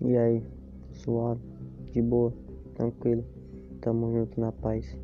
E aí, suave, de boa, tranquilo, tamo junto na paz.